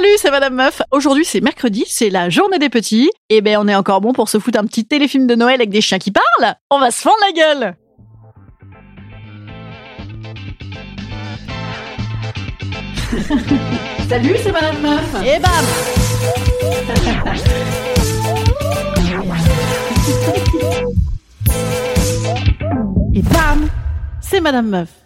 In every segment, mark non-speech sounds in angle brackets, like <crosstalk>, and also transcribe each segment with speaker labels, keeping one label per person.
Speaker 1: Salut, c'est Madame Meuf. Aujourd'hui, c'est mercredi, c'est la journée des petits. Et ben, on est encore bon pour se foutre un petit téléfilm de Noël avec des chiens qui parlent. On va se fendre la gueule. <laughs>
Speaker 2: Salut, c'est Madame Meuf.
Speaker 1: Et bam <laughs> Et bam C'est Madame Meuf.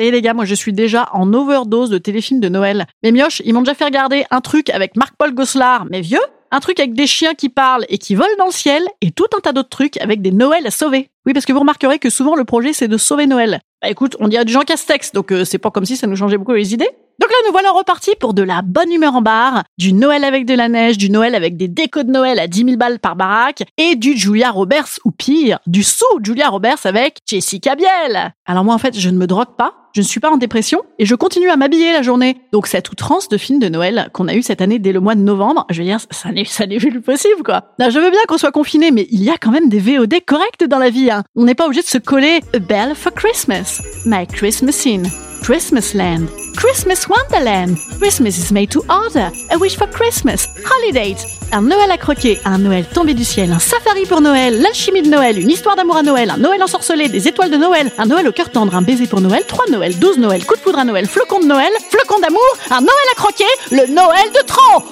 Speaker 1: Ça les gars, moi je suis déjà en overdose de téléfilms de Noël. Mes mioches, ils m'ont déjà fait regarder un truc avec Marc-Paul Gosselard, mais vieux, un truc avec des chiens qui parlent et qui volent dans le ciel, et tout un tas d'autres trucs avec des Noëls à sauver. Oui, parce que vous remarquerez que souvent le projet c'est de sauver Noël. Bah écoute, on dirait du Jean Castex, donc euh, c'est pas comme si ça nous changeait beaucoup les idées. Donc là, nous voilà repartis pour de la bonne humeur en bar, du Noël avec de la neige, du Noël avec des décos de Noël à 10 000 balles par baraque, et du Julia Roberts, ou pire, du sous Julia Roberts avec Jessica Biel. Alors moi, en fait, je ne me drogue pas, je ne suis pas en dépression, et je continue à m'habiller la journée. Donc cette outrance de films de Noël qu'on a eu cette année dès le mois de novembre, je veux dire, ça n'est, plus possible, quoi. Là, je veux bien qu'on soit confiné, mais il y a quand même des VOD corrects dans la vie, hein. On n'est pas obligé de se coller A Bell for Christmas, My Christmas Scene, Christmas Land, Christmas Wonderland, Christmas is made to order, A Wish for Christmas, Holiday, un Noël à croquer, un Noël tombé du ciel, un safari pour Noël, l'alchimie de Noël, une histoire d'amour à Noël, un Noël ensorcelé, des étoiles de Noël, un Noël au cœur tendre, un baiser pour Noël, trois Noël, douze Noël, coup de foudre à Noël, flocon de Noël, flocon d'amour, un Noël à croquer, le Noël de trop.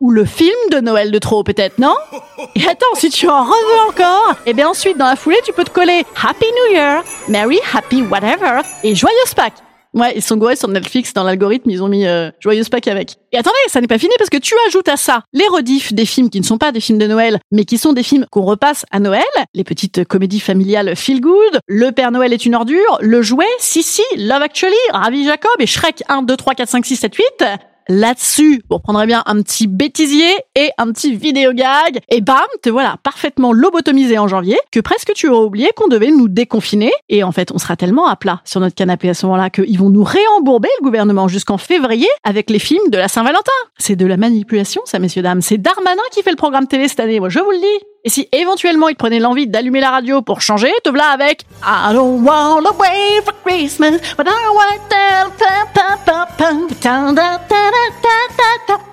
Speaker 1: Ou le film de Noël de trop peut-être, non? Et attends, si tu en reveux encore, et bien ensuite dans la foulée tu peux te coller Happy New Year, Merry Happy Whatever et Joyeuse Pâques. Ouais, ils sont gourés sur Netflix, dans l'algorithme, ils ont mis euh, Joyeuse Pâques avec. Et attendez, ça n'est pas fini parce que tu ajoutes à ça les rediffs des films qui ne sont pas des films de Noël, mais qui sont des films qu'on repasse à Noël, les petites comédies familiales feel good, Le Père Noël est une ordure, Le Jouet, Sissi, Love Actually, Ravi Jacob et Shrek 1, 2, 3, 4, 5, 6, 7, 8 là-dessus, vous reprendrez bien un petit bêtisier et un petit vidéo gag, et bam, te voilà parfaitement lobotomisé en janvier, que presque tu aurais oublié qu'on devait nous déconfiner, et en fait, on sera tellement à plat sur notre canapé à ce moment-là qu'ils vont nous réembourber le gouvernement jusqu'en février avec les films de la Saint-Valentin. C'est de la manipulation, ça, messieurs, dames. C'est Darmanin qui fait le programme télé cette année, moi, je vous le dis. Et si éventuellement il prenait l'envie d'allumer la radio pour changer, te voilà avec I don't want to wait for Christmas, but I want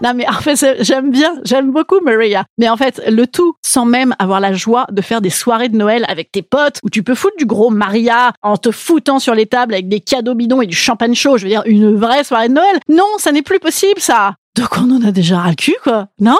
Speaker 1: Non mais en fait j'aime bien, j'aime beaucoup Maria. Mais en fait le tout sans même avoir la joie de faire des soirées de Noël avec tes potes où tu peux foutre du gros Maria en te foutant sur les tables avec des cadeaux bidons et du champagne chaud. Je veux dire une vraie soirée de Noël. Non, ça n'est plus possible ça. Donc on en a déjà ras le cul quoi, non?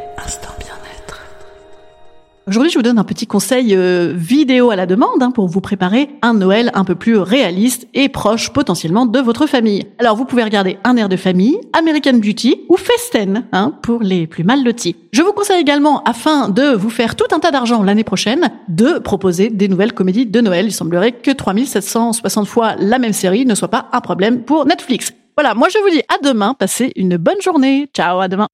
Speaker 1: Aujourd'hui, je vous donne un petit conseil euh, vidéo à la demande hein, pour vous préparer un Noël un peu plus réaliste et proche potentiellement de votre famille. Alors, vous pouvez regarder Un air de famille, American Beauty ou Festen hein, pour les plus mal lotis. Je vous conseille également, afin de vous faire tout un tas d'argent l'année prochaine, de proposer des nouvelles comédies de Noël. Il semblerait que 3760 fois la même série ne soit pas un problème pour Netflix. Voilà, moi je vous dis à demain, passez une bonne journée. Ciao, à demain.